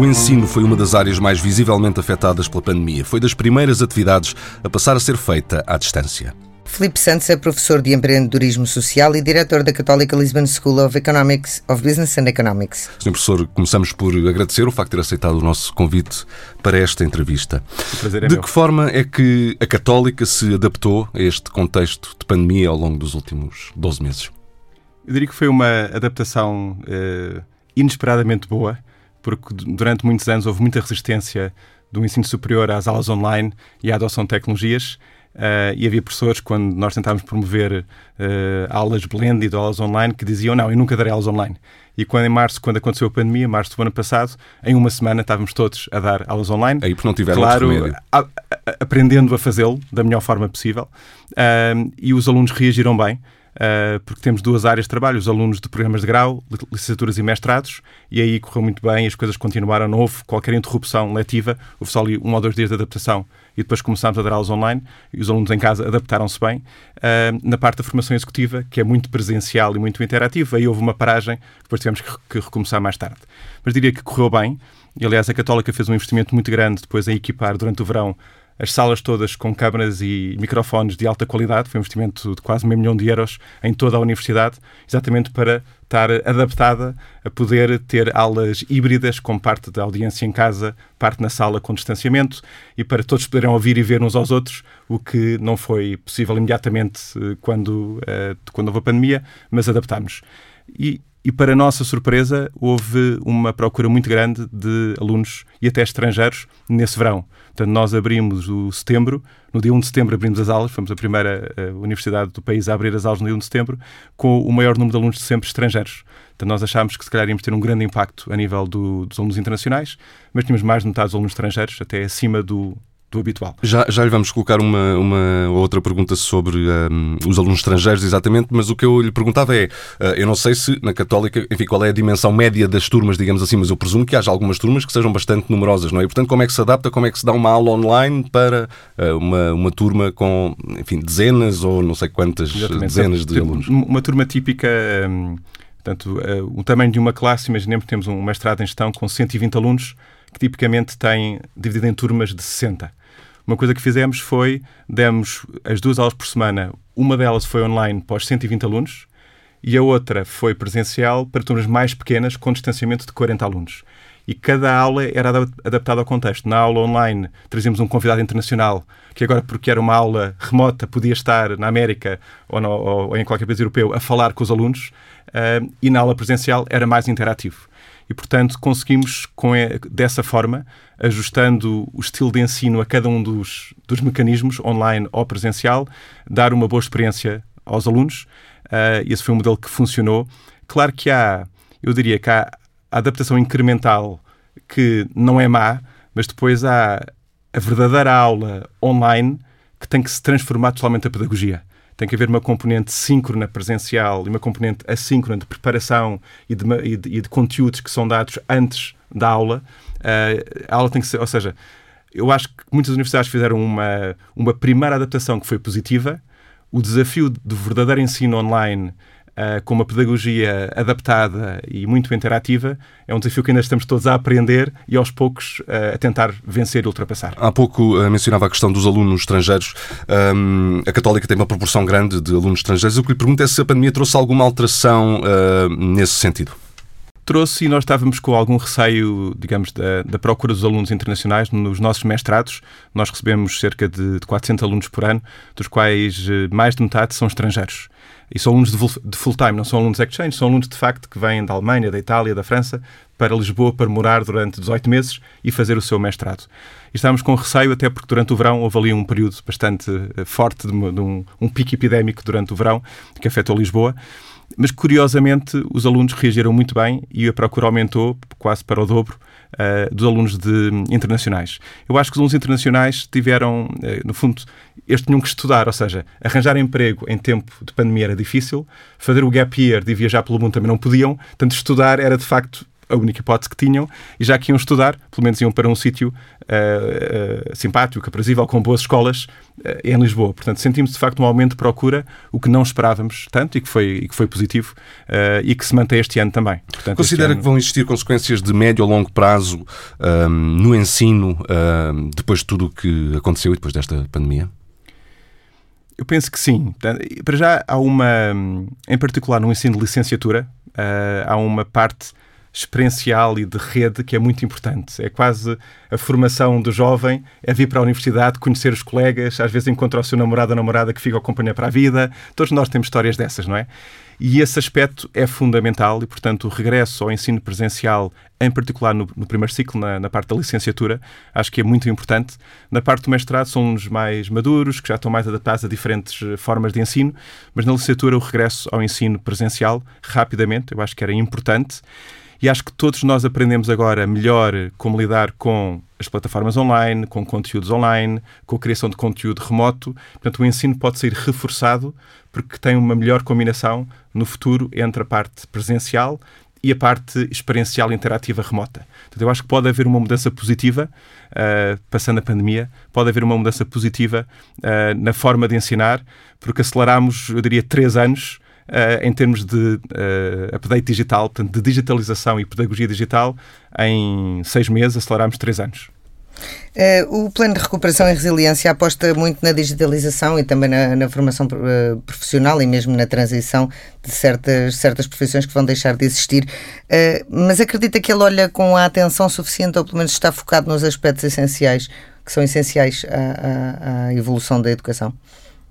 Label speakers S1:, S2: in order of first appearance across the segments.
S1: O ensino foi uma das áreas mais visivelmente afetadas pela pandemia. Foi das primeiras atividades a passar a ser feita à distância.
S2: Filipe Santos é professor de empreendedorismo social e diretor da Católica Lisbon School of Economics, of Business and Economics.
S1: Sr. Professor, começamos por agradecer o facto de ter aceitado o nosso convite para esta entrevista.
S3: É
S1: de
S3: meu.
S1: que forma é que a Católica se adaptou a este contexto de pandemia ao longo dos últimos 12 meses?
S3: Eu diria que foi uma adaptação uh, inesperadamente boa, porque durante muitos anos houve muita resistência do ensino superior às aulas online e à adoção de tecnologias. Uh, e havia professores, quando nós tentávamos promover uh, aulas blended aulas online, que diziam: Não, eu nunca darei aulas online. E quando em março, quando aconteceu a pandemia, março do ano passado, em uma semana estávamos todos a dar aulas online.
S1: Aí porque não tiveram
S3: claro. A, a, aprendendo a fazê-lo da melhor forma possível. Uh, e os alunos reagiram bem. Uh, porque temos duas áreas de trabalho, os alunos de programas de grau, licenciaturas e mestrados, e aí correu muito bem, as coisas continuaram, não houve qualquer interrupção letiva, houve só ali um ou dois dias de adaptação e depois começámos a dar aulas online e os alunos em casa adaptaram-se bem. Uh, na parte da formação executiva, que é muito presencial e muito interativa, aí houve uma paragem, depois tivemos que, recomeçar mais tarde. Mas diria que correu bem, e aliás a Católica fez um investimento muito grande depois em equipar durante o verão as salas todas com câmaras e microfones de alta qualidade, foi um investimento de quase meio milhão de euros em toda a universidade, exatamente para estar adaptada a poder ter aulas híbridas com parte da audiência em casa, parte na sala com distanciamento e para todos poderem ouvir e ver uns aos outros, o que não foi possível imediatamente eh, quando, eh, quando houve a pandemia, mas adaptámos. E, e para nossa surpresa, houve uma procura muito grande de alunos e até estrangeiros nesse verão. Portanto, nós abrimos o setembro, no dia 1 de setembro abrimos as aulas, fomos a primeira uh, universidade do país a abrir as aulas no dia 1 de setembro, com o maior número de alunos de sempre estrangeiros. Portanto, nós achámos que se calhar íamos ter um grande impacto a nível do, dos alunos internacionais, mas tínhamos mais de metade dos alunos estrangeiros, até acima do, do habitual.
S1: Já, já lhe vamos colocar uma, uma outra pergunta sobre um, os alunos estrangeiros, exatamente, mas o que eu lhe perguntava é: uh, eu não sei se na Católica, enfim, qual é a dimensão média das turmas, digamos assim, mas eu presumo que haja algumas turmas que sejam bastante numerosas, não é? E, portanto, como é que se adapta, como é que se dá uma aula online para uh, uma, uma turma com, enfim, dezenas ou não sei quantas
S3: exatamente.
S1: dezenas de alunos?
S3: Uma turma típica. Um, portanto, uh, o tamanho de uma classe, imaginemos que temos um mestrado em gestão com 120 alunos, que tipicamente tem dividido em turmas de 60. Uma coisa que fizemos foi, demos as duas aulas por semana, uma delas foi online para os 120 alunos e a outra foi presencial para turmas mais pequenas com distanciamento de 40 alunos. E cada aula era adaptada ao contexto. Na aula online trazíamos um convidado internacional que agora, porque era uma aula remota, podia estar na América ou, no, ou em qualquer país europeu a falar com os alunos. Uh, e na aula presencial era mais interativo e, portanto, conseguimos, com, dessa forma, ajustando o estilo de ensino a cada um dos, dos mecanismos, online ou presencial, dar uma boa experiência aos alunos. Uh, esse foi um modelo que funcionou. Claro que há, eu diria que há a adaptação incremental que não é má, mas depois há a verdadeira aula online que tem que se transformar totalmente a pedagogia tem que haver uma componente síncrona presencial e uma componente assíncrona de preparação e de, e de, e de conteúdos que são dados antes da aula. Uh, a aula tem que ser, ou seja, eu acho que muitas universidades fizeram uma, uma primeira adaptação que foi positiva. O desafio do verdadeiro ensino online uh, com uma pedagogia adaptada e muito interativa, é um desafio que ainda estamos todos a aprender e aos poucos uh, a tentar vencer e ultrapassar.
S1: Há pouco uh, mencionava a questão dos alunos estrangeiros. Um, a Católica tem uma proporção grande de alunos estrangeiros. O que lhe pergunto é se a pandemia trouxe alguma alteração nesse sentido
S3: trouxe e nós estávamos com algum receio, digamos, da, da, procura dos alunos internacionais nos nossos mestrados. Nós recebemos cerca de, de 400 alunos por ano, dos quais mais de metade são estrangeiros. E são alunos de full-time, não são alunos exchange, são alunos de facto que vêm da Alemanha, da Itália, da França, para Lisboa para morar durante 18 meses e fazer o seu mestrado. E estávamos com receio, até porque durante o verão houve ali um período bastante eh, forte, de, um, um pico epidémico durante o verão, que afetou Lisboa. Mas, curiosamente, os alunos reagiram muito bem e a procura aumentou quase para o dobro uh, dos alunos de, internacionais. Eu acho que os alunos internacionais tiveram, uh, no fundo, eles tinham que estudar, ou seja, arranjar emprego em tempo de pandemia era difícil, fazer o gap year de viajar pelo mundo também não podiam, portanto, estudar era de facto a única hipótese que tinham, e já que iam estudar, pelo menos iam para um sítio uh, uh, simpático, aprazível, com boas escolas, uh, em Lisboa. Portanto, sentimos de facto um aumento de procura, o que não esperávamos tanto e que foi, e que foi positivo e que se mantém este ano também.
S1: Portanto, Considera ano... que vão existir consequências de médio ou longo prazo um, no ensino depois de tudo o que aconteceu e depois desta pandemia?
S3: Eu penso que sim. Para já há uma, em particular no ensino de licenciatura, há uma parte experiencial e de rede que é muito importante. É quase a formação do jovem, é vir para a universidade, conhecer os colegas, às vezes encontrar o seu namorado ou namorada que fica a acompanhar para a vida. Todos nós temos histórias dessas, não é? E esse aspecto é fundamental e, portanto, o regresso ao ensino presencial, em particular no, no primeiro ciclo, na, na, parte da licenciatura, acho que é muito importante. Na parte do mestrado são os mais maduros, que já estão mais adaptados a diferentes eh, formas de ensino, mas na licenciatura o regresso ao ensino presencial, rapidamente, eu acho que era importante. E acho que todos nós aprendemos agora melhor como lidar com as plataformas online, com conteúdos online, com a criação de conteúdo remoto. Portanto, o ensino pode ser reforçado porque tem uma melhor combinação no futuro entre a parte presencial e a parte experiencial interativa remota. Portanto, eu acho que pode haver uma mudança positiva, uh, passando a pandemia, pode haver uma mudança positiva uh, na forma de ensinar, porque aceleramos, eu diria, três anos em termos de uh, update digital, portanto, de digitalização e pedagogia digital, em seis meses aceleramos três anos.
S2: Uh, o plano de recuperação e resiliência aposta muito na digitalização e também na, na formação uh, profissional e mesmo na transição de certas, certas profissões que vão deixar de existir. Uh, mas acredita que ele olha com a atenção suficiente, ou pelo menos está focado nos aspectos essenciais, que são essenciais à, à, à evolução da educação?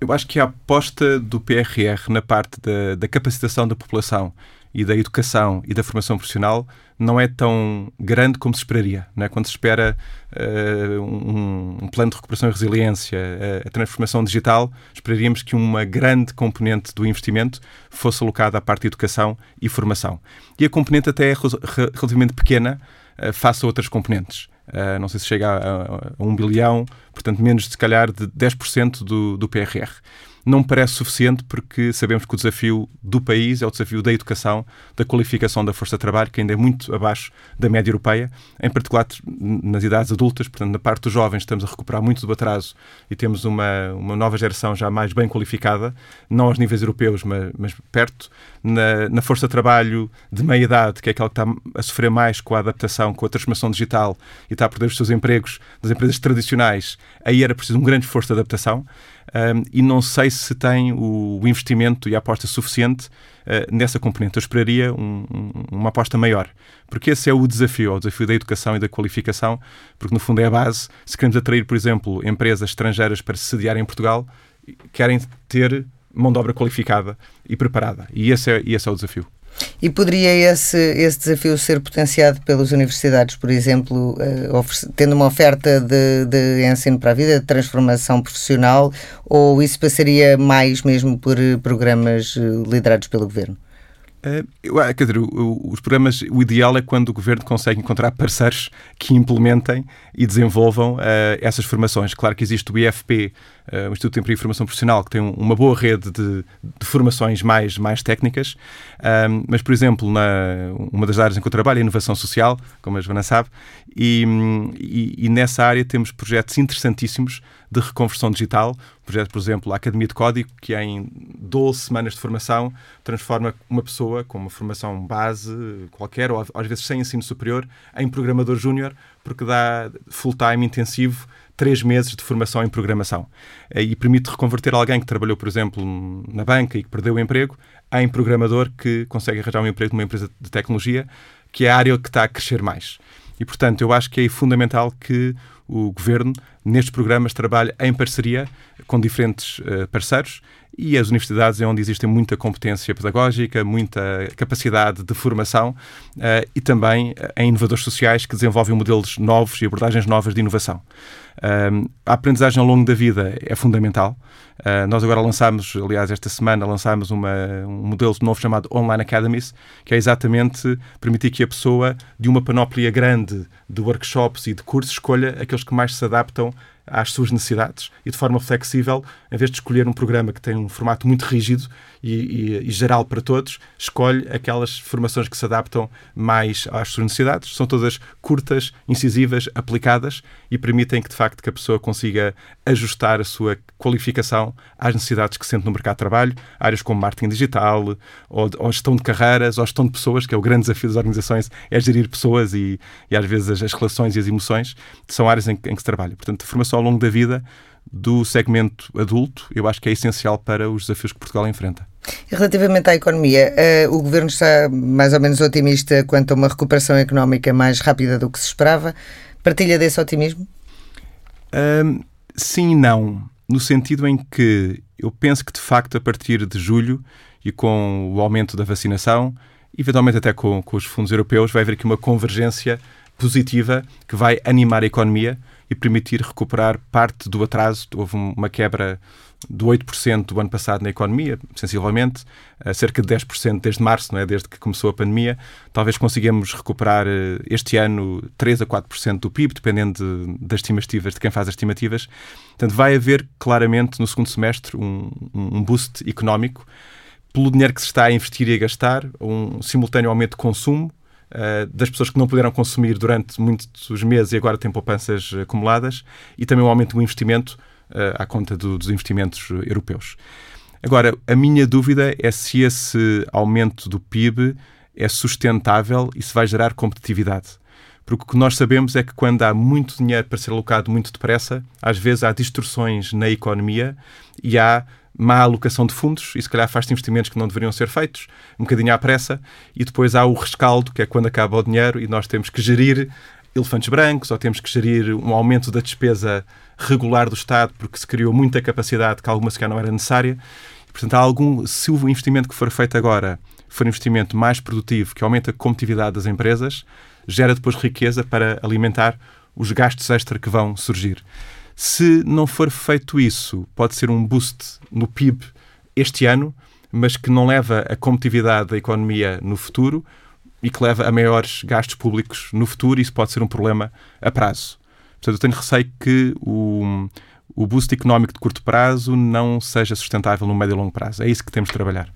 S3: Eu acho que a aposta do PRR na parte da, da, capacitação da população e da educação e da formação profissional não é tão grande como se esperaria. Não é? Quando se espera uh, um, um, plano de recuperação e resiliência, uh, a transformação digital, esperaríamos que uma grande componente do investimento fosse alocada à parte de educação e formação. E a componente até é relativamente pequena uh, face a outras componentes. Uh, não sei se chega a, a, a, um bilhão, portanto, menos de se calhar de 10% do, do PRR não parece suficiente porque sabemos que o desafio do país é o desafio da educação, da qualificação da força de trabalho, que ainda é muito abaixo da média europeia, em particular nas idades adultas, portanto, na parte dos jovens estamos a recuperar muito do atraso e temos uma, uma nova geração já mais bem qualificada, não aos níveis europeus, mas, mas perto. Na, na força de trabalho de meia idade, que é aquela que está a sofrer mais com a adaptação, com a transformação digital e está a perder os seus empregos das empresas tradicionais, aí era preciso um grande esforço de adaptação um, e não sei se tem o, investimento e a aposta suficiente uh, nessa componente. Eu esperaria um, um, uma aposta maior, porque esse é o desafio, o desafio da educação e da qualificação, porque no fundo é a base. Se queremos atrair, por exemplo, empresas estrangeiras para se sediarem em Portugal, querem ter mão de obra qualificada e preparada. E esse é, esse é o desafio.
S2: E poderia esse, esse desafio ser potenciado pelas universidades, por exemplo, uh, tendo uma oferta de, de ensino para a vida, de transformação profissional, ou isso passaria mais mesmo por eh, programas eh, liderados pelo governo?
S3: Uh, quer dizer, os programas, o ideal é quando o governo consegue encontrar parceiros que implementem e desenvolvam uh, essas formações. Claro que existe o IFP, o Instituto de Emprego e Formação Profissional, que tem um, uma boa rede de, de, formações mais, mais técnicas, mas, por exemplo, na, uma das áreas em que eu trabalho é a inovação social, como a Joana sabe, e, e, e nessa área temos projetos interessantíssimos de reconversão digital. Um projeto, por exemplo, a Academia de Código, que em 12 semanas de formação transforma uma pessoa com uma formação base qualquer, ou às vezes sem ensino superior, em programador júnior, porque dá full-time intensivo três meses de formação em programação e permite reconverter alguém que trabalhou, por exemplo, na banca e que perdeu o emprego, em programador que consegue arranjar um emprego numa empresa de tecnologia, que é a área que está a crescer mais. E, portanto, eu acho que é fundamental que o governo, nestes programas, trabalhe em parceria com diferentes uh, parceiros e as universidades é onde existe muita competência pedagógica, muita capacidade de formação uh, e também uh, em inovadores sociais que desenvolvem modelos novos e abordagens novas de inovação. Uh, a aprendizagem ao longo da vida é fundamental. Uh, nós agora lançámos, aliás, esta semana lançámos uma, um modelo novo chamado Online Academies, que é exatamente permitir que a pessoa, de uma panóplia grande de workshops e de cursos, escolha aqueles que mais se adaptam às suas necessidades e de forma flexível, em vez de escolher um programa que tem um formato muito rígido e, e, e geral para todos, escolhe aquelas formações que se adaptam mais às suas necessidades. São todas curtas, incisivas, aplicadas e permitem que, de facto, que a pessoa consiga ajustar a sua qualificação às necessidades que sente no mercado de trabalho, áreas como marketing digital, ou, ou gestão de carreiras, ou gestão de pessoas, que é o grande desafio das organizações, é gerir pessoas e, e às vezes as, as, relações e as emoções, são áreas em, em que se trabalha. Portanto, formação ao longo da vida do segmento adulto, eu acho que é essencial para os desafios que Portugal enfrenta.
S2: Relativamente à economia, uh, o governo está mais ou menos otimista quanto a uma recuperação económica mais rápida do que se esperava. Partilha desse otimismo?
S3: Um, sim e não. No sentido em que eu penso que, de facto, a partir de julho e com o aumento da vacinação, eventualmente até com, com os fundos europeus, vai haver aqui uma convergência positiva que vai animar a economia e permitir recuperar parte do atraso. Houve uma quebra do 8% do ano passado na economia, sensivelmente, cerca de 10% desde março, não é? desde que começou a pandemia. Talvez consigamos recuperar eh, este ano 3 a 4% do PIB, dependendo de, das estimativas, de quem faz as estimativas. Portanto, vai haver claramente no segundo semestre um, um boost económico pelo dinheiro que se está a investir e a gastar, um simultâneo aumento de consumo, das pessoas que não puderam consumir durante muitos meses e agora têm poupanças acumuladas, e também o aumento do investimento uh, à conta do, dos investimentos europeus. Agora, a minha dúvida é se esse aumento do PIB é sustentável e se vai gerar competitividade. Porque o que nós sabemos é que quando há muito dinheiro para ser alocado muito depressa, às vezes há distorções na economia e há má alocação de fundos e se calhar faz investimentos que não deveriam ser feitos, um bocadinho à pressa, e depois há o rescaldo, que é quando acaba o dinheiro e nós temos que gerir elefantes brancos ou temos que gerir um aumento da despesa regular do Estado porque se criou muita capacidade que alguma sequer não era necessária. Portanto, há algum, se o investimento que for feito agora for um investimento mais produtivo, que aumenta a competitividade das empresas, gera depois riqueza para alimentar os gastos extra que vão surgir. Se não for feito isso, pode ser um boost no PIB este ano, mas que não leva a competitividade da economia no futuro e que leva a maiores gastos públicos no futuro, e isso pode ser um problema a prazo. Portanto, eu tenho receio que o, o boost económico de curto prazo não seja sustentável no médio e longo prazo. É isso que temos de trabalhar.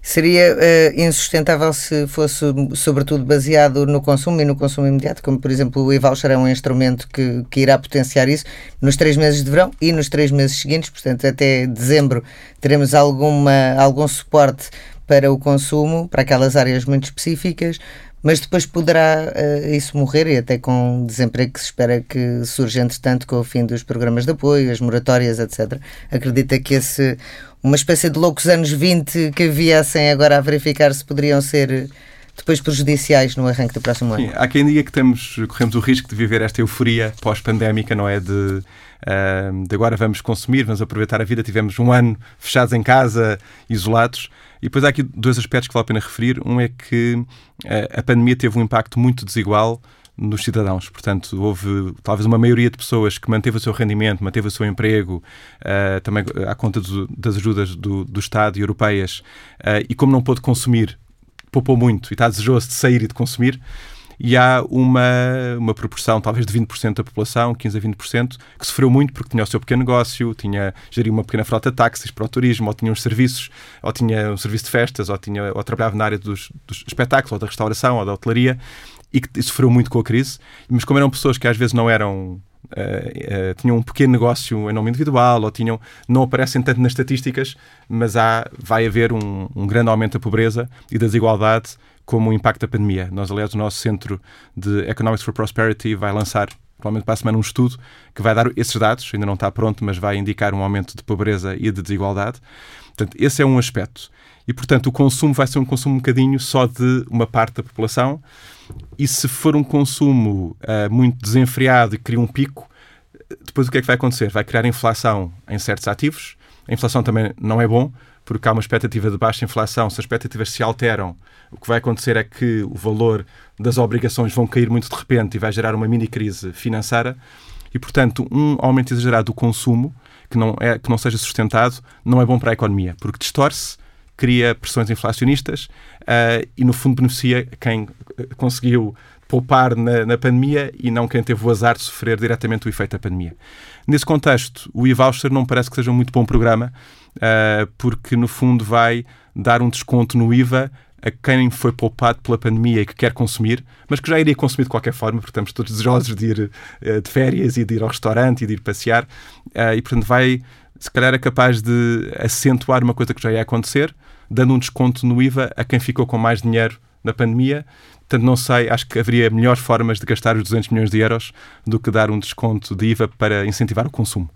S2: Seria uh, insustentável se fosse, sobretudo, baseado no consumo e no consumo imediato, como, por exemplo, o e-voucher é um instrumento que, que irá potenciar isso nos três meses de verão e nos três meses seguintes, portanto, até dezembro teremos alguma, algum suporte para o consumo, para aquelas áreas muito específicas, mas depois poderá uh, isso morrer e até com desemprego que se espera que surja entretanto com o fim dos programas de apoio, as moratórias, etc. Acredita que esse uma espécie de loucos anos 20 que viessem agora a verificar se poderiam ser depois prejudiciais no arranque do próximo ano.
S3: Sim, há quem diga que temos, corremos o risco de viver esta euforia pós-pandémica, não é? De, uh, de agora vamos consumir, vamos aproveitar a vida. Tivemos um ano fechados em casa, isolados. E depois há aqui dois aspectos que vale a pena referir. Um é que uh, a pandemia teve um impacto muito desigual nos cidadãos. Portanto, houve talvez uma maioria de pessoas que manteve o seu rendimento, manteve o seu emprego, uh, também à conta do, das ajudas do, do Estado e europeias, uh, e como não pôde consumir, poupou muito e está desejoso de sair e de consumir, e há uma, uma proporção, talvez de 20% da população, 15% a 20%, que sofreu muito porque tinha o seu pequeno negócio, tinha geria uma pequena frota de táxis para o turismo, ou tinha uns serviços, ou tinha um serviço de festas, ou, tinha, ou trabalhava na área dos, dos espetáculos, ou da restauração, ou da hotelaria, e que sofreu muito com a crise, mas como eram pessoas que às vezes não eram Uh, uh, tinham um pequeno negócio em nome individual ou tinham não aparecem tanto nas estatísticas, mas há vai haver um, um, grande aumento da pobreza e da desigualdade como o impacto da pandemia. Nós, aliás, o nosso Centro de Economics for Prosperity vai lançar provavelmente para a semana um estudo que vai dar esses dados, ainda não está pronto, mas vai indicar um aumento de pobreza e de desigualdade. Portanto, esse é um aspecto. E, portanto, o consumo vai ser um consumo um bocadinho só de uma parte da população. E se for um consumo uh, muito desenfreado e cria um pico, depois o que é que vai acontecer? Vai criar inflação em certos ativos. A inflação também não é bom, porque há uma expectativa de baixa inflação. Se as expectativas se alteram, o que vai acontecer é que o valor das obrigações vão cair muito de repente e vai gerar uma mini crise financeira. E, portanto, um aumento exagerado do consumo, que não, é, que não seja sustentado, não é bom para a economia, porque distorce cria pressões inflacionistas uh, e, no fundo, beneficia quem conseguiu poupar na, na, pandemia e não quem teve o azar de sofrer diretamente o efeito da pandemia. Nesse contexto, o e-voucher não parece que seja um muito bom programa, uh, porque no fundo vai dar um desconto no IVA a quem foi poupado pela pandemia e que quer consumir, mas que já iria consumir de qualquer forma, porque estamos todos desejosos de ir de férias e de ir ao restaurante e de ir passear, e portanto vai, se calhar é capaz de acentuar uma coisa que já ia acontecer, dando um desconto no IVA a quem ficou com mais dinheiro na pandemia. Portanto, não sei, acho que haveria melhores formas de gastar os 200 milhões de euros do que dar um desconto de IVA para incentivar o consumo.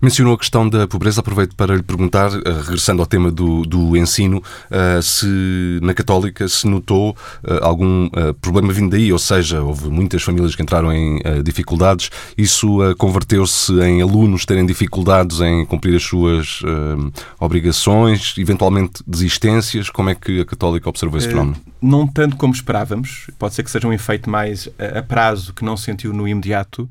S1: Mencionou a questão da pobreza. Aproveito para lhe perguntar, eh, regressando ao tema do, do ensino, eh, se na Católica se notou eh, algum problema vindo daí, ou seja, houve muitas famílias que entraram em dificuldades. Isso converteu-se em alunos terem dificuldades em cumprir as suas obrigações, eventualmente desistências. Como é que a Católica observou esse fenómeno?
S3: Não tanto como esperávamos. Pode ser que seja um efeito mais a prazo que não sentiu no imediato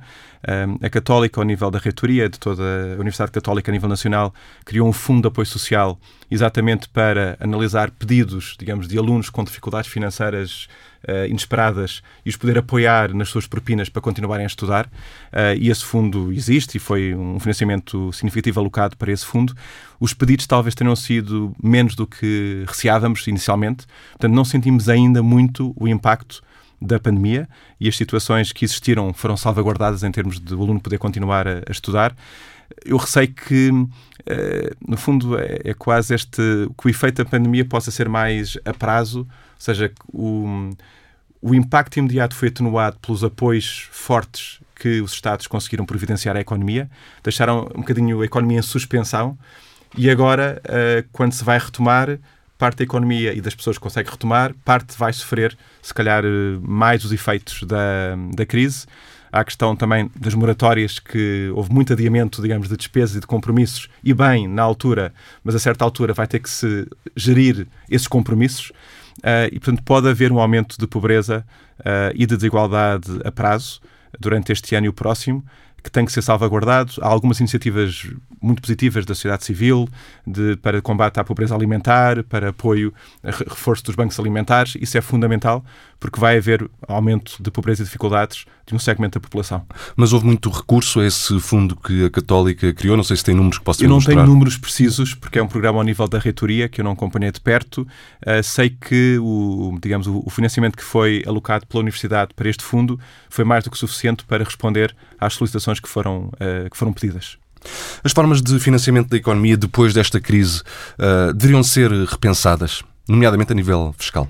S3: a Católica, ao nível da reitoria de toda a Universidade Católica a nível nacional, criou um fundo de apoio social exatamente para analisar pedidos, digamos, de alunos com dificuldades financeiras uh, inesperadas e os poder apoiar nas suas propinas para continuarem a estudar. Uh, e esse fundo existe e foi um financiamento significativo alocado para esse fundo. Os pedidos talvez tenham sido menos do que receávamos inicialmente, portanto, não sentimos ainda muito o impacto da pandemia e as situações que existiram foram salvaguardadas em termos de o aluno poder continuar a, a estudar. Eu receio que, uh, no fundo, é, é, quase este que o efeito da pandemia possa ser mais a prazo, ou seja, o, o impacto imediato foi atenuado pelos apoios fortes que os Estados conseguiram providenciar à economia, deixaram um bocadinho a economia em suspensão e agora, uh, quando se vai retomar, parte da economia e das pessoas consegue retomar, parte vai sofrer, se calhar, eh, mais os efeitos da, da crise. Há a questão também das moratórias, que houve muito adiamento, digamos, de despesas e de compromissos, e bem, na altura, mas a certa altura vai ter que se gerir esses compromissos. Uh, e, portanto, pode haver um aumento de pobreza uh, e de desigualdade a prazo durante este ano e o próximo, que tem que ser salvaguardado. Há algumas iniciativas muito positivas da sociedade civil de, para combate à pobreza alimentar, para apoio, reforço dos bancos alimentares. Isso é fundamental porque vai haver aumento de pobreza e dificuldades de um segmento da população.
S1: Mas houve muito recurso a esse fundo que a Católica criou? Não sei se tem números que possam
S3: Eu não
S1: mostrar.
S3: tenho números precisos porque é um programa ao nível da reitoria que eu não acompanhei de perto. Uh, sei que o, digamos, o financiamento que foi alocado pela Universidade para este fundo foi mais do que suficiente para responder às solicitações que foram, uh, que foram pedidas.
S1: As formas de financiamento da economia depois desta crise uh, deveriam ser repensadas, nomeadamente a nível fiscal?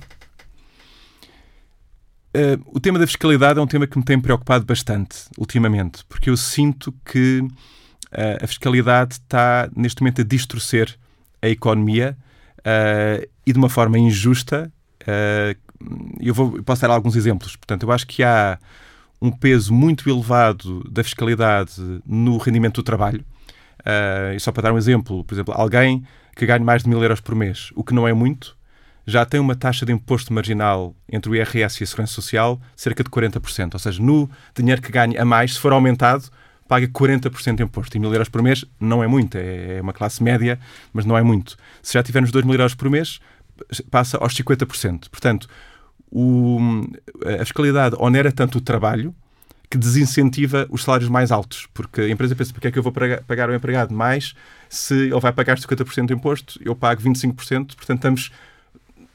S3: Uh, o tema da fiscalidade é um tema que me tem preocupado bastante ultimamente, porque eu sinto que uh, a fiscalidade está neste momento a distorcer a economia uh, e de uma forma injusta. eu, vou, eu posso dar alguns exemplos. Portanto, eu acho que há um peso muito elevado da fiscalidade no rendimento do trabalho. e só para dar um exemplo, por exemplo, alguém que ganha mais de mil euros por mês, o que não é muito, já tem uma taxa de imposto marginal entre o IRS e a Segurança Social cerca de 40%. Ou seja, no dinheiro que ganha a mais, se for aumentado, paga 40% de imposto. E mil euros por mês não é muito, é, é uma classe média, mas não é muito. Se já tivermos 2 mil euros por mês, passa aos 50%. Portanto, o, a fiscalidade onera tanto o trabalho que desincentiva os salários mais altos, porque a empresa pensa, porque é que eu vou pagar ao empregado mais se ele vai pagar 50% de imposto, eu pago 25%, portanto estamos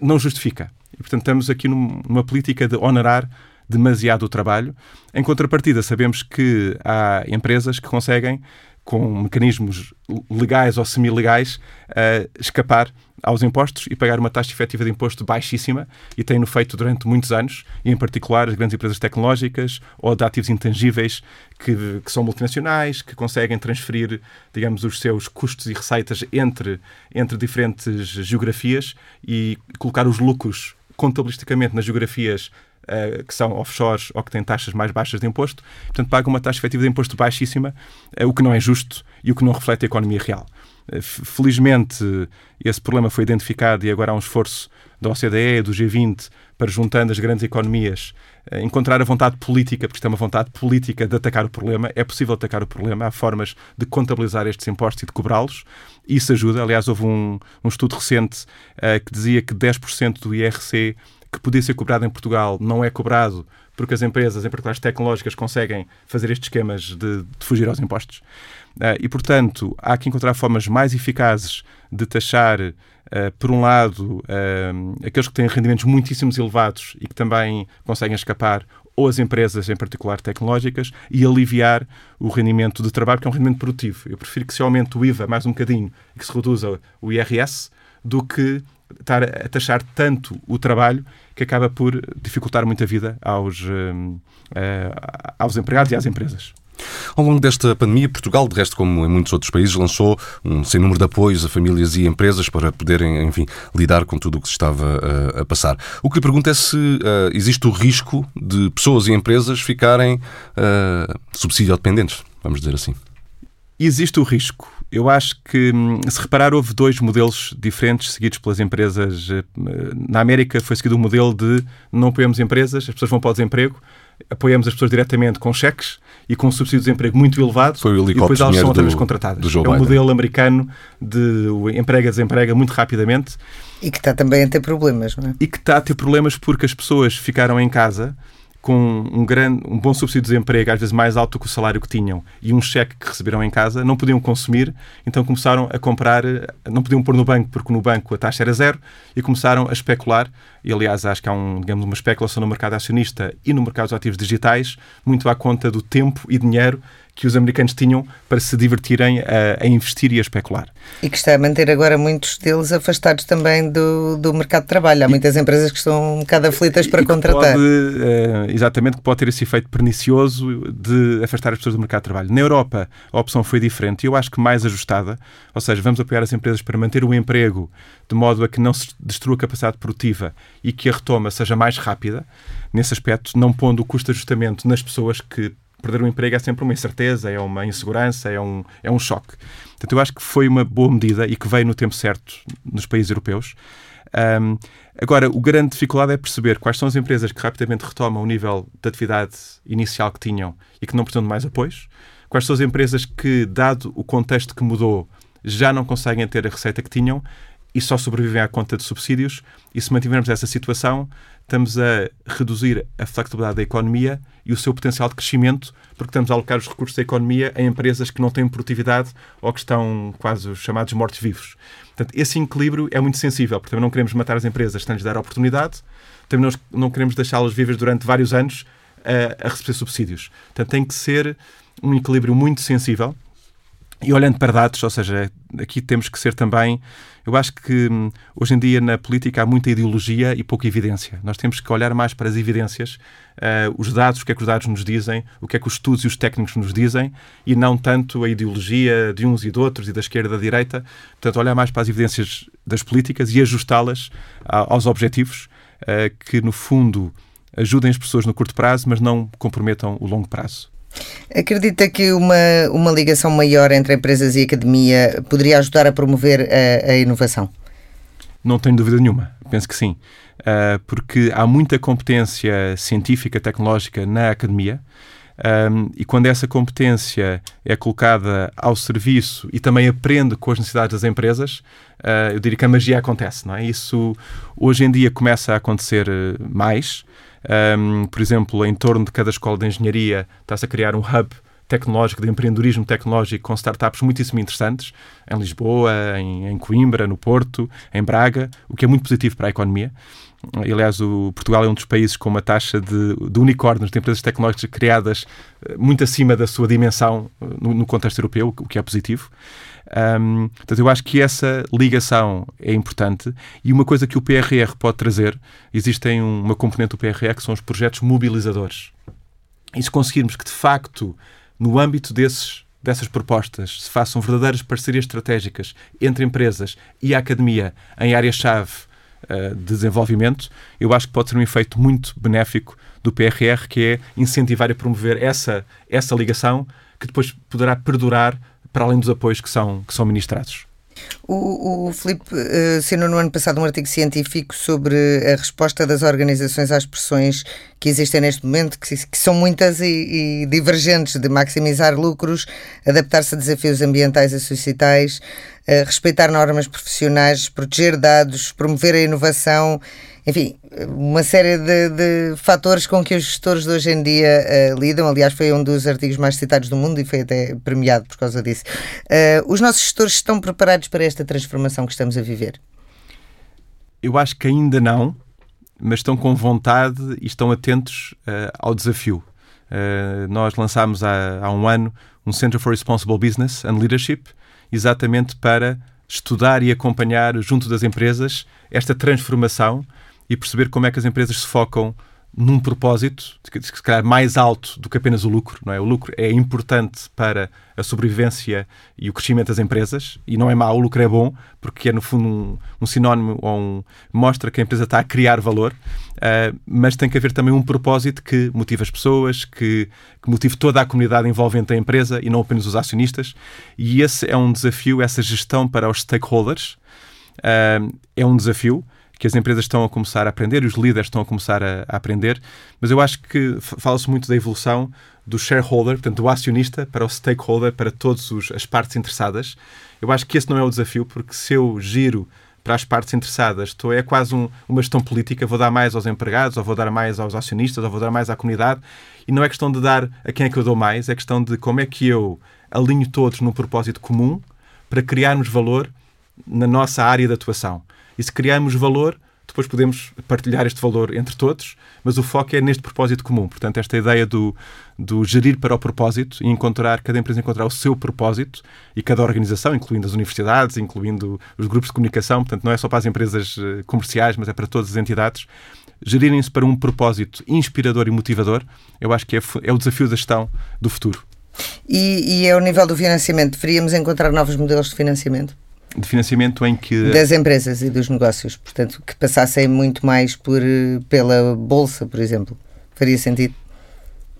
S3: não justifica. E, portanto, estamos aqui numa política de onerar demasiado o trabalho. Em contrapartida, sabemos que há empresas que conseguem, com mecanismos legais ou semi-legais, uh, escapar aos impostos e pagar uma taxa efetiva de imposto baixíssima e têm-no feito durante muitos anos, e em particular as grandes empresas tecnológicas ou de ativos intangíveis que, que são multinacionais, que conseguem transferir, digamos, os seus custos e receitas entre, entre diferentes geografias e colocar os lucros contabilisticamente nas geografias Uh, que são offshores ou que têm taxas mais baixas de imposto, portanto pagam uma taxa efetiva de imposto baixíssima, uh, o que não é justo e o que não reflete a economia real. Eh, felizmente, esse problema foi identificado e agora há um esforço da OCDE, do G20, para, juntando as grandes economias, encontrar a vontade política, porque isto é uma vontade política de atacar o problema. É possível atacar o problema, há formas de contabilizar estes impostos e de cobrá-los. Isso ajuda. Aliás, houve um, um estudo recente uh, que dizia que 10% do IRC que podia ser cobrado em Portugal não é cobrado porque as empresas, em particular as tecnológicas, conseguem fazer estes esquemas de, de fugir aos impostos. Uh, e, portanto, há que encontrar formas mais eficazes de taxar, uh, por um lado, uh, aqueles que têm rendimentos muitíssimos elevados e que também conseguem escapar, ou as empresas, em particular tecnológicas, e aliviar o rendimento de trabalho, que é um rendimento produtivo. Eu prefiro que se aumente o IVA mais um bocadinho e que se reduza o IRS do que estar a taxar tanto o trabalho que acaba por dificultar muito a vida aos, uh, aos empregados e às empresas.
S1: Ao longo desta pandemia, Portugal, de resto, como em muitos outros países, lançou um sem número de apoios a famílias e empresas para poderem, enfim, lidar com tudo o que se estava uh, a passar. O que lhe pergunto é se uh, existe o risco de pessoas e empresas ficarem uh, subsídio dependentes, vamos dizer assim.
S3: Existe o risco. Eu acho que, hum, se reparar, houve dois modelos diferentes seguidos pelas empresas. Eh, na América foi seguido o um modelo de não apoiamos empresas, as pessoas vão para o desemprego, apoiamos as pessoas diretamente com cheques e com um subsídio de desemprego muito elevado
S1: foi o
S3: e depois elas são outra vez contratadas.
S1: Do
S3: é
S1: um
S3: modelo americano de emprega-desemprega muito rapidamente.
S2: E que está também a ter problemas, não é?
S3: E que está a ter problemas porque as pessoas ficaram em casa com um, grande, um bom subsídio de desemprego, às vezes mais alto que o salário que tinham, e um cheque que receberam em casa, não podiam consumir, então começaram a comprar, não podiam pôr no banco, porque no banco a taxa era zero, e começaram a especular. E aliás, acho que há um, digamos, uma especulação no mercado acionista e no mercado dos ativos digitais, muito à conta do tempo e dinheiro que os americanos tinham para se divertirem a, a, investir e a especular.
S2: E que está a manter agora muitos deles afastados também do, do mercado de trabalho. Há muitas empresas que estão um bocado aflitas para contratar.
S3: Pode, uh, exatamente, que pode ter esse efeito pernicioso de afastar as pessoas do mercado de trabalho. Na Europa, a opção foi diferente e eu acho que mais ajustada, ou seja, vamos apoiar as empresas para manter o emprego de modo a que não se destrua a capacidade produtiva e que a retoma seja mais rápida, nesse aspecto, não pondo o custo de ajustamento nas pessoas que perder o emprego é sempre uma incerteza, é uma insegurança, é um, é um choque. Portanto, eu acho que foi uma boa medida e que veio no tempo certo nos países europeus. Um, agora, o grande dificuldade é perceber quais são as empresas que rapidamente retomam o nível de atividade inicial que tinham e que não precisam de mais apoios, quais são as empresas que, dado o contexto que mudou, já não conseguem ter a receita que tinham e só sobrevivem à conta de subsídios. E se mantivermos essa situação, estamos a reduzir a flexibilidade da economia e o seu potencial de crescimento, porque estamos a alocar os recursos da economia em empresas que não têm produtividade ou que estão quase os chamados mortos-vivos. Portanto, esse equilíbrio é muito sensível, porque também não queremos matar as empresas sem lhes dar oportunidade, também não queremos deixá-las vivas durante vários anos a, a receber subsídios. Portanto, tem que ser um equilíbrio muito sensível e olhando para dados, ou seja, aqui temos que ser também. Eu acho que hum, hoje em dia na política há muita ideologia e pouca evidência. Nós temos que olhar mais para as evidências, uh, os dados, o que é que os dados nos dizem, o que é que os estudos e os técnicos nos dizem, e não tanto a ideologia de uns e de outros, e da esquerda e da direita. Portanto, olhar mais para as evidências das políticas e ajustá-las aos objetivos uh, que, no fundo, ajudem as pessoas no curto prazo, mas não comprometam o longo prazo.
S2: Acredita que uma, uma ligação maior entre empresas e academia poderia ajudar a promover a, a inovação?
S3: Não tenho dúvida nenhuma. Penso que sim. Uh, porque há muita competência científica, tecnológica na academia. Um, e quando essa competência é colocada ao serviço e também aprende com as necessidades das empresas, uh, eu diria que a magia acontece, não é? Isso hoje em dia começa a acontecer mais. Um, por exemplo, em torno de cada escola de engenharia está-se a criar um hub tecnológico, de empreendedorismo tecnológico com startups muitíssimo interessantes, em Lisboa, em, em, Coimbra, no Porto, em Braga, o que é muito positivo para a economia. Aliás, o Portugal é um dos países com uma taxa de, de unicórnios, de empresas tecnológicas criadas eh, muito acima da sua dimensão eh, no, no contexto europeu, o que é positivo. Um, portanto, eu acho que essa ligação é importante e uma coisa que o PRR pode trazer, existem uma componente do PRR que são os projetos mobilizadores. E se conseguirmos que, de facto, no âmbito desses, dessas propostas, se façam verdadeiras parcerias estratégicas entre empresas e a academia em áreas-chave uh, de desenvolvimento, eu acho que pode ser um efeito muito benéfico do PRR, que é incentivar e promover essa, essa ligação que depois poderá perdurar para além dos apoios que são, que são ministrados.
S2: O, o Filipe uh, assinou no ano passado um artigo científico sobre a resposta das organizações às pressões que existem neste momento, que, que são muitas e, e, divergentes, de maximizar lucros, adaptar-se a desafios ambientais e societais, uh, respeitar normas profissionais, proteger dados, promover a inovação enfim, uma série de, de, fatores com que os gestores de hoje em dia uh, lidam. Aliás, foi um dos artigos mais citados do mundo e foi até premiado por causa disso. Uh, os nossos gestores estão preparados para esta transformação que estamos a viver?
S3: Eu acho que ainda não, mas estão com vontade e estão atentos uh, ao desafio. nós lançámos há, há um ano um Center for Responsible Business and Leadership, exatamente para estudar e acompanhar junto das empresas esta transformação e perceber como é que as empresas se focam num propósito, se calhar mais alto do que apenas o lucro, não é? O lucro é importante para a sobrevivência e o crescimento das empresas e não é mau, o lucro é bom porque é no fundo um, um sinónimo ou um, mostra que a empresa está a criar valor, uh, mas tem que haver também um propósito que motive as pessoas, que, que motive toda a comunidade envolvente da empresa e não apenas os acionistas e esse é um desafio, essa gestão para os stakeholders uh, é um desafio que as empresas estão a começar a aprender e os líderes estão a começar a, a aprender, mas eu acho que fala-se muito da evolução do shareholder, portanto, do acionista para o stakeholder, para todas as partes interessadas. Eu acho que esse não é o desafio, porque se eu giro para as partes interessadas, estou, é quase um, uma gestão política, vou dar mais aos empregados, ou vou dar mais aos acionistas, ou vou dar mais à comunidade, e não é questão de dar a quem é que eu dou mais, é questão de como é que eu alinho todos num propósito comum para criarmos valor na nossa área de atuação. E se criarmos valor, depois podemos partilhar este valor entre todos, mas o foco é neste propósito comum. Portanto, esta ideia do, do gerir para o propósito e encontrar, cada empresa encontrar o seu propósito e cada organização, incluindo as universidades, incluindo os grupos de comunicação, portanto, não é só para as empresas eh, comerciais, mas é para todas as entidades, gerirem-se para um propósito inspirador e motivador, eu acho que é, é o desafio da gestão do futuro.
S2: E, e ao nível do financiamento, deveríamos encontrar novos modelos de financiamento?
S3: De financiamento em que.
S2: Das empresas e dos negócios, portanto, que passassem muito mais por, pela Bolsa, por exemplo. Faria sentido?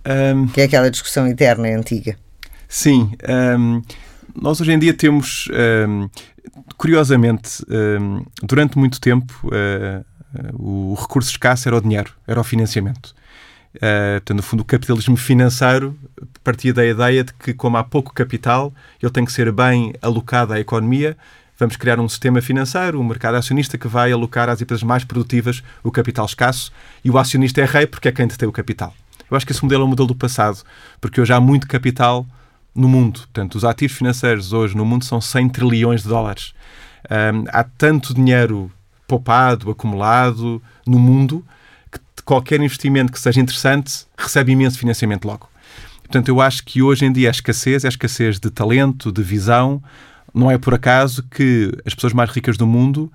S2: Um, que é aquela discussão eterna e antiga.
S3: Sim. Um, nós hoje em dia temos, um, curiosamente, durante muito tempo, uh, o recurso escasso era o dinheiro, era o financiamento. Uh, portanto, no fundo, o capitalismo financeiro partia da ideia de que, como há pouco capital, ele tem que ser bem alocado à economia vamos criar um sistema financeiro, um mercado acionista que vai alocar às empresas mais produtivas o capital escasso e o acionista é rei porque é quem detém o capital. Eu acho que esse modelo é um modelo do passado, porque hoje há muito capital no mundo. Portanto, os ativos financeiros hoje no mundo são 100 trilhões de dólares. Há tanto dinheiro poupado, acumulado no mundo, que qualquer investimento que seja interessante recebe imenso financiamento logo. Portanto, eu acho que hoje em dia a escassez é a escassez de talento, de visão, não é por acaso que as pessoas mais ricas do mundo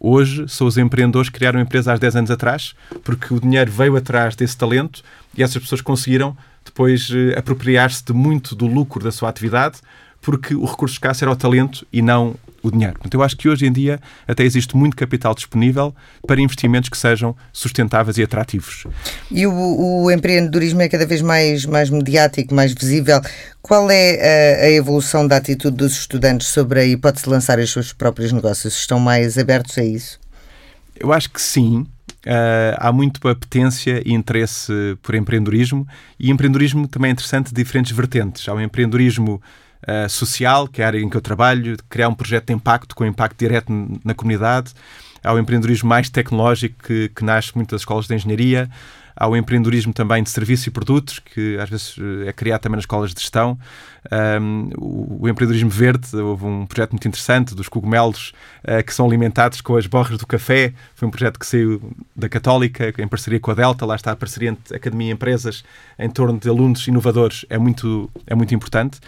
S3: hoje são os empreendedores que criaram empresa há 10 anos atrás, porque o dinheiro veio atrás desse talento e essas pessoas conseguiram depois eh, apropriar-se de muito do lucro da sua atividade, porque o recurso escasso era o talento e não o dinheiro. Portanto, eu acho que hoje em dia até existe muito capital disponível para investimentos que sejam sustentáveis e atrativos.
S2: E o, o empreendedorismo é cada vez mais, mais mediático, mais visível. Qual é a, a, evolução da atitude dos estudantes sobre a hipótese de lançar os seus próprios negócios? Estão mais abertos a isso?
S3: Eu acho que sim. Uh, há muito apetência e interesse por empreendedorismo e empreendedorismo também é interessante de diferentes vertentes. Há o empreendedorismo uh, social, que é a área em que eu trabalho, criar um projeto de impacto com impacto direto na comunidade. Há o empreendedorismo mais tecnológico que, que nasce muito das escolas de engenharia. Há o empreendedorismo também de serviços e produtos, que às vezes eh, é criado também nas escolas de gestão. Um, o, empreendedorismo verde, houve um projeto muito interessante dos cogumelos uh, que são alimentados com as borras do café. Foi um projeto que saiu da Católica, em parceria com a Delta. Lá está a parceria entre academia e empresas em torno de alunos inovadores. É muito, é muito importante.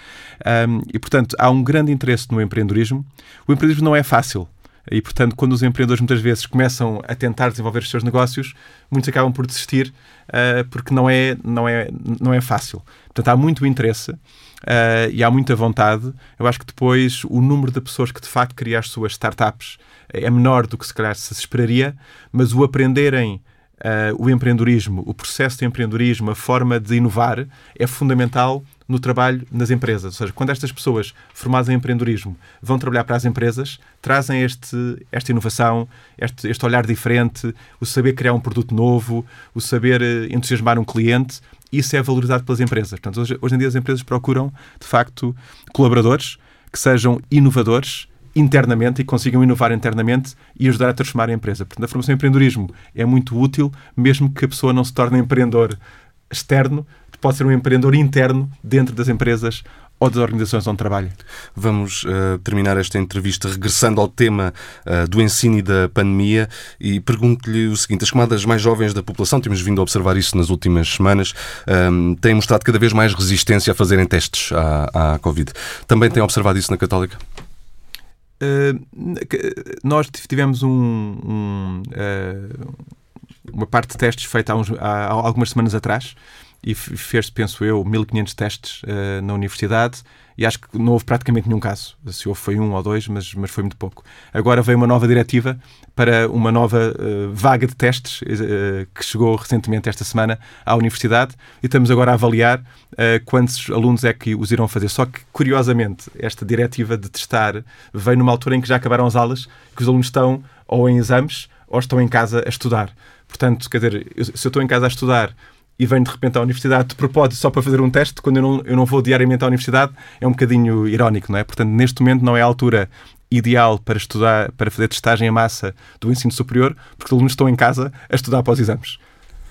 S3: Um, e, portanto, há um grande interesse no empreendedorismo. O empreendedorismo não é fácil. E, portanto, quando os empreendedores muitas vezes começam a tentar desenvolver os seus negócios, muitos acabam por desistir uh, porque não é, não, é, não é fácil. Portanto, há muito interesse uh, e há muita vontade. Eu acho que depois o número de pessoas que de facto criam as suas startups é menor do que se calhar se esperaria, mas o aprenderem Uh, o empreendedorismo, o processo de empreendedorismo, a forma de inovar é fundamental no trabalho nas empresas. Ou seja, quando estas pessoas formadas em empreendedorismo vão trabalhar para as empresas, trazem este, esta inovação, este, este olhar diferente, o saber criar um produto novo, o saber eh, entusiasmar um cliente. Isso é valorizado pelas empresas. Portanto, hoje, hoje em dia as empresas procuram, de facto, colaboradores que sejam inovadores internamente e consigam inovar internamente e ajudar a transformar a empresa. Portanto, a formação em empreendedorismo é muito útil, mesmo que a pessoa não se torne empreendedor externo, pode ser um empreendedor interno dentro das empresas ou das organizações onde trabalha.
S1: Vamos uh, terminar esta entrevista regressando ao tema uh, do ensino e da pandemia e pergunto-lhe o seguinte: as camadas mais jovens da população, temos vindo a observar isso nas últimas semanas, um, têm mostrado cada vez mais resistência a fazerem testes à, à Covid. Também tem observado isso na Católica?
S3: Uh, nós tivemos um, um, uma parte de testes feita há, uns, há algumas semanas atrás e fez, penso eu, 1500 testes uh, na universidade e acho que não houve praticamente nenhum caso. Se houve foi um ou dois, mas, mas foi muito pouco. Agora veio uma nova diretiva para uma nova uh, vaga de testes uh, que chegou recentemente esta semana à universidade e estamos agora a avaliar quantos alunos é que os irão fazer. Só que, curiosamente, esta diretiva de testar veio numa altura em que já acabaram as aulas, que os alunos estão ou em exames ou estão em casa a estudar. Portanto, quer dizer, se eu estou em casa a estudar e venho de repente à universidade de propósito só para fazer um teste, quando eu não, eu não vou diariamente à universidade, é um bocadinho irónico, não é? Portanto, neste momento não é a altura ideal para estudar, para fazer testagem em massa do ensino superior, porque os alunos estão em casa a estudar para os exames.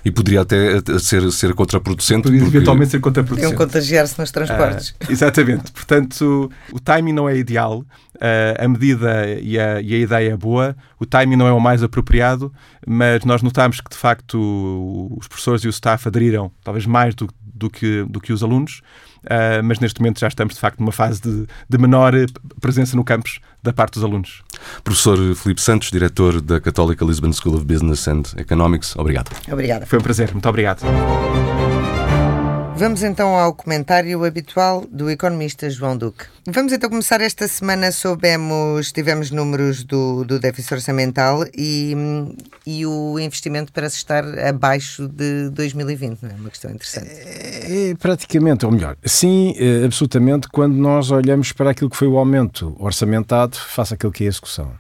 S1: E poderia até ser, ser contraproducente.
S3: Poderia porque... eventualmente ser contraproducente.
S2: Podiam contagiar-se nos transportes.
S3: Uh, exatamente. Portanto, o, timing não é ideal, uh, a medida e a, e a ideia é boa, o timing não é o mais apropriado, mas nós notamos que, de facto, os professores e o staff aderiram, talvez mais do, do, que, do que os alunos, uh, mas neste momento já estamos, de facto, numa fase de, de menor presença no campus da parte dos alunos.
S1: Professor Filipe Santos, diretor da Católica Lisbon School of Business and Economics, obrigado.
S2: Obrigada.
S3: Foi um prazer, muito obrigado.
S2: Vamos então ao comentário habitual do economista João Duque. Vamos então começar esta semana. Soubemos, tivemos números do, do déficit orçamental e, e o investimento parece estar abaixo de 2020, não é? Uma questão interessante.
S4: É, é, praticamente, ou melhor, sim, é, absolutamente, quando nós olhamos para aquilo que foi o aumento orçamentado face àquilo que é a execução.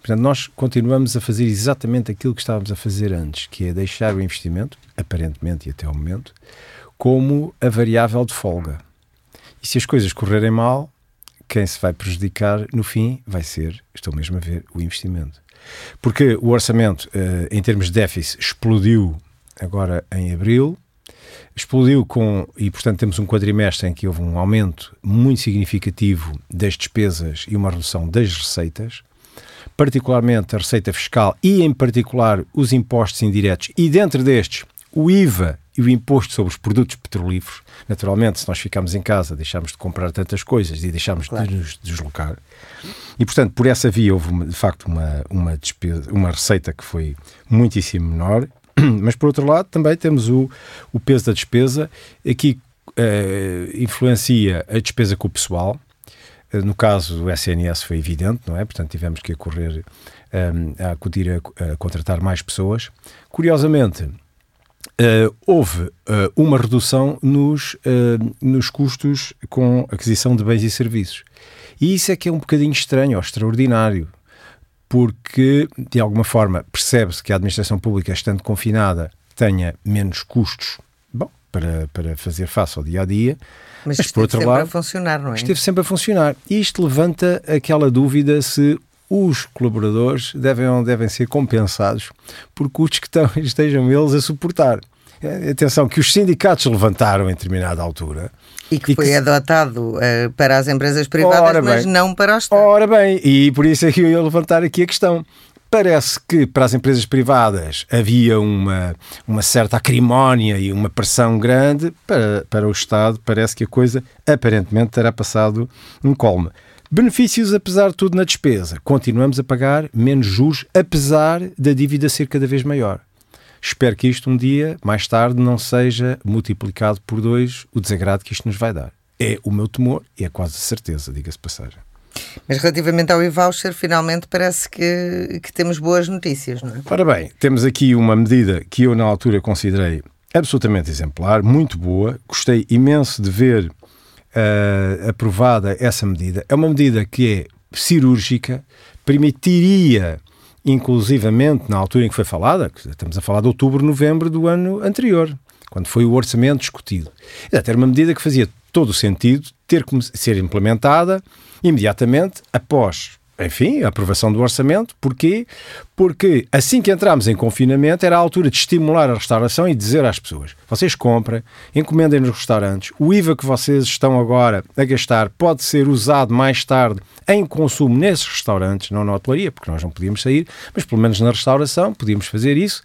S4: Portanto, nós continuamos a fazer exatamente aquilo que estávamos a fazer antes, que é deixar o investimento, aparentemente e até ao momento, como a variável de folga. E se as coisas correrem mal, quem se vai prejudicar no fim vai ser, estou mesmo a ver, o investimento. Porque o orçamento, eh, em termos de déficit, explodiu agora em abril, explodiu com, e portanto temos um quadrimestre em que houve um aumento muito significativo das despesas e uma redução das receitas, particularmente a receita fiscal e, em particular, os impostos indiretos, e dentro destes, o IVA e o imposto sobre os produtos petrolíferos. Naturalmente, se nós ficamos em casa, deixamos de comprar tantas coisas e deixamos claro. de nos deslocar. E, portanto, por essa via houve, de facto, uma, uma, despesa, uma receita que foi muitíssimo menor. Mas, por outro lado, também temos o, o peso da despesa. Aqui uh, influencia a despesa com o pessoal. Uh, no caso do SNS foi evidente, não é? Portanto, tivemos que correr um, eh, a acudir a, a contratar mais pessoas. Curiosamente, Uh, houve uh, uma redução nos, uh, nos custos com aquisição de bens e serviços. E isso é que é um bocadinho estranho ou extraordinário, porque, de alguma forma, percebe-se que a administração pública, estando confinada, tenha menos custos bom, para, para fazer face ao dia a dia.
S2: Mas, mas por outro sempre lado, a funcionar, não é?
S4: Esteve sempre a funcionar. E isto levanta aquela dúvida se os colaboradores devem, devem ser compensados por custos que estejam eles a suportar. É, atenção, que os sindicatos levantaram em determinada altura.
S2: E que e foi que... adotado uh, para as empresas privadas, mas não para os Estado.
S4: Ora bem, e por isso é que eu ia levantar aqui a questão. Parece que para as empresas privadas havia uma, uma certa acrimónia e uma pressão grande, para, para o Estado parece que a coisa aparentemente terá passado um colme. Benefícios, apesar de tudo, na despesa. Continuamos a pagar menos juros, apesar da dívida ser cada vez maior. Espero que isto um dia, mais tarde, não seja multiplicado por dois o desagrado que isto nos vai dar. É o meu temor e é quase certeza, diga-se passagem.
S2: Mas relativamente ao e-voucher, finalmente parece que, que temos boas notícias, não é?
S4: Ora bem, temos aqui uma medida que eu na altura considerei absolutamente exemplar, muito boa. Gostei imenso de ver uh, aprovada essa medida. É uma medida que é cirúrgica, permitiria, inclusivamente, na altura em que foi falada, estamos a falar de outubro, novembro do ano anterior, quando foi o orçamento discutido. Era uma medida que fazia todo o sentido ter que ser implementada imediatamente após enfim, a aprovação do orçamento. Porquê? Porque assim que entramos em confinamento era a altura de estimular a restauração e dizer às pessoas: vocês comprem, encomendem nos restaurantes, o IVA que vocês estão agora a gastar pode ser usado mais tarde em consumo nesses restaurantes, não na hotelaria, porque nós não podíamos sair, mas pelo menos na restauração podíamos fazer isso.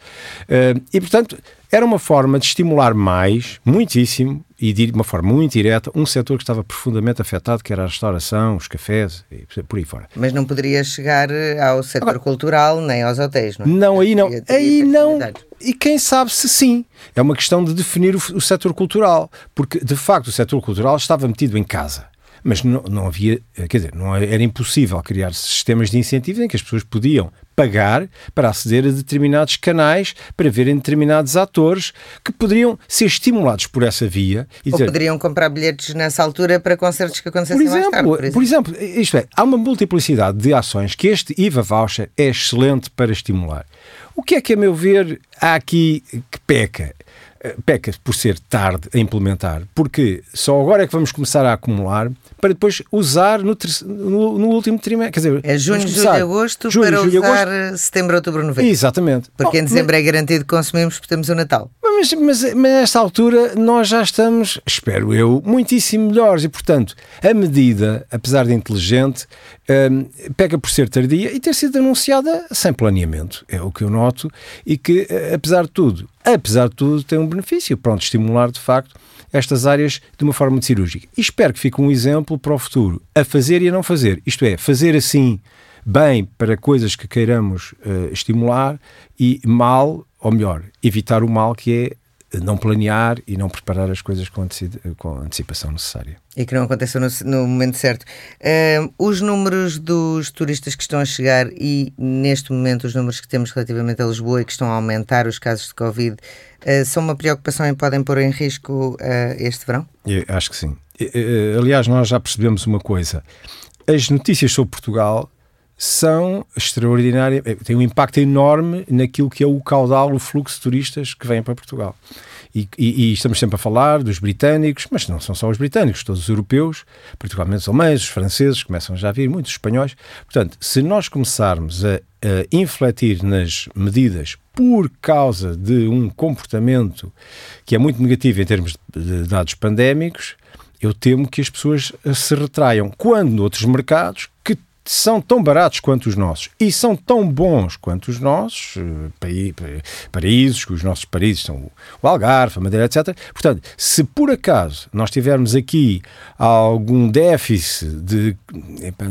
S4: Eh, e portanto era uma forma de estimular mais, muitíssimo, e de uma forma muito direta, um setor que estava profundamente afetado, que era a restauração, os cafés e por aí fora.
S2: Mas não poderia chegar eh, ao setor Agora, cultural nem aos hotéis, não é?
S4: Não, aí não. Aí não. E quem sabe se sim. É uma questão de definir o, o setor cultural. Porque, de facto, o setor cultural estava metido em casa mas não, não havia, quer dizer, não era impossível criar sistemas de incentivos em que as pessoas podiam pagar para aceder a determinados canais, para verem determinados atores que poderiam ser estimulados por essa via.
S2: Ou dizer, poderiam comprar bilhetes nessa altura para concertos que acontecessem
S4: por exemplo,
S2: mais tarde.
S4: Por exemplo. por exemplo, isto é, há uma multiplicidade de ações que este IVA voucher é excelente para estimular. O que é que, a meu ver, há aqui que peca? Eh, peca por ser tarde a implementar, porque só agora é que vamos começar a acumular para depois usar no, no, no último trimestre. Quer dizer,
S2: é junho, julho, agosto junho, para julho, usar agosto. setembro, outubro, novembro.
S4: Exatamente.
S2: Porque oh, em dezembro mas... é garantido que consumimos porque temos o Natal.
S4: Mas, mas, mas nesta altura nós já estamos, espero eu, muitíssimo melhores e, portanto, a medida, apesar de inteligente, um, pega por ser tardia e ter sido anunciada sem planeamento. É o que eu noto e que, eh, apesar de tudo, apesar de tudo, tem um benefício. Pronto, estimular de facto estas áreas de uma forma muito cirúrgica. E espero que fique um exemplo para o futuro, a fazer e a não fazer. Isto é, fazer assim bem para coisas que queiramos uh, estimular e mal, ou melhor, evitar o mal que é não planear e não preparar as coisas com, com antecipação necessária.
S2: E que não aconteça no, no momento certo. Uh, os números dos turistas que estão a chegar e, neste momento, os números que temos relativamente a Lisboa e que estão a aumentar os casos de Covid, uh, são uma preocupação e podem pôr em risco uh, este verão?
S4: Eu acho que sim. Aliás, nós já percebemos uma coisa. As notícias sobre Portugal são extraordinárias, eh, têm um impacto enorme naquilo que é o caudal, o fluxo de turistas que vêm para Portugal. E, e, e, estamos sempre a falar dos britânicos, mas não são só os britânicos, todos os europeus, particularmente os alemães, os franceses, começam já a vir, muitos espanhóis. Portanto, se nós começarmos a, a infletir nas medidas por causa de um comportamento que é muito negativo em termos de dados pandémicos, eu temo que as pessoas se retraiam. Quando noutros mercados, que são tão baratos quanto os nossos e são tão bons quanto os nossos eh, paraísos, que os nossos paraísos são o Algarve, a Madeira, etc. Portanto, se por acaso nós tivermos aqui algum déficit de,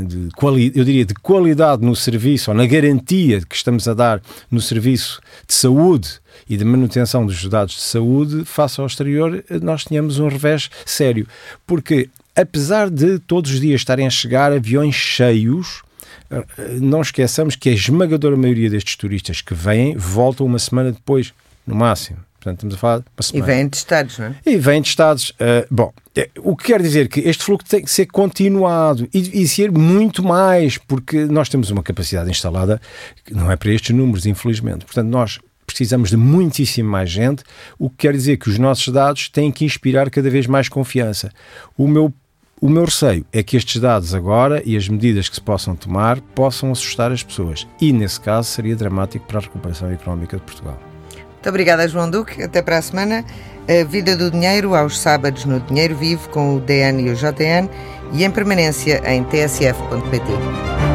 S4: de eu diria de qualidade no serviço ou na garantia que estamos a dar no serviço de saúde e de manutenção dos dados de saúde face ao exterior, nós tínhamos um revés sério. Porque apesar de todos os dias estarem a chegar aviões cheios, eh, não esqueçamos que a esmagadora maioria destes turistas que vêm voltam uma semana depois, no máximo. Portanto, estamos a falar de uma semana.
S2: E vêm testados, não é?
S4: E vêm testados. Uh, bom, é, o que quer dizer que este fluxo tem que ser continuado e, e, ser muito mais, porque nós temos uma capacidade instalada que não é para estes números, infelizmente. Portanto, nós precisamos de muitíssimo mais gente, o que quer dizer que os nossos dados têm que inspirar cada vez mais confiança. O meu o meu receio é que estes dados agora e as medidas que se possam tomar possam assustar as pessoas e, nesse caso, seria dramático para a recuperação económica de Portugal.
S2: Muito obrigada, João Duque. Até para a semana. A Vida do Dinheiro, aos sábados no Dinheiro Vivo, com o DN e o JN e em permanência em tsf.pt.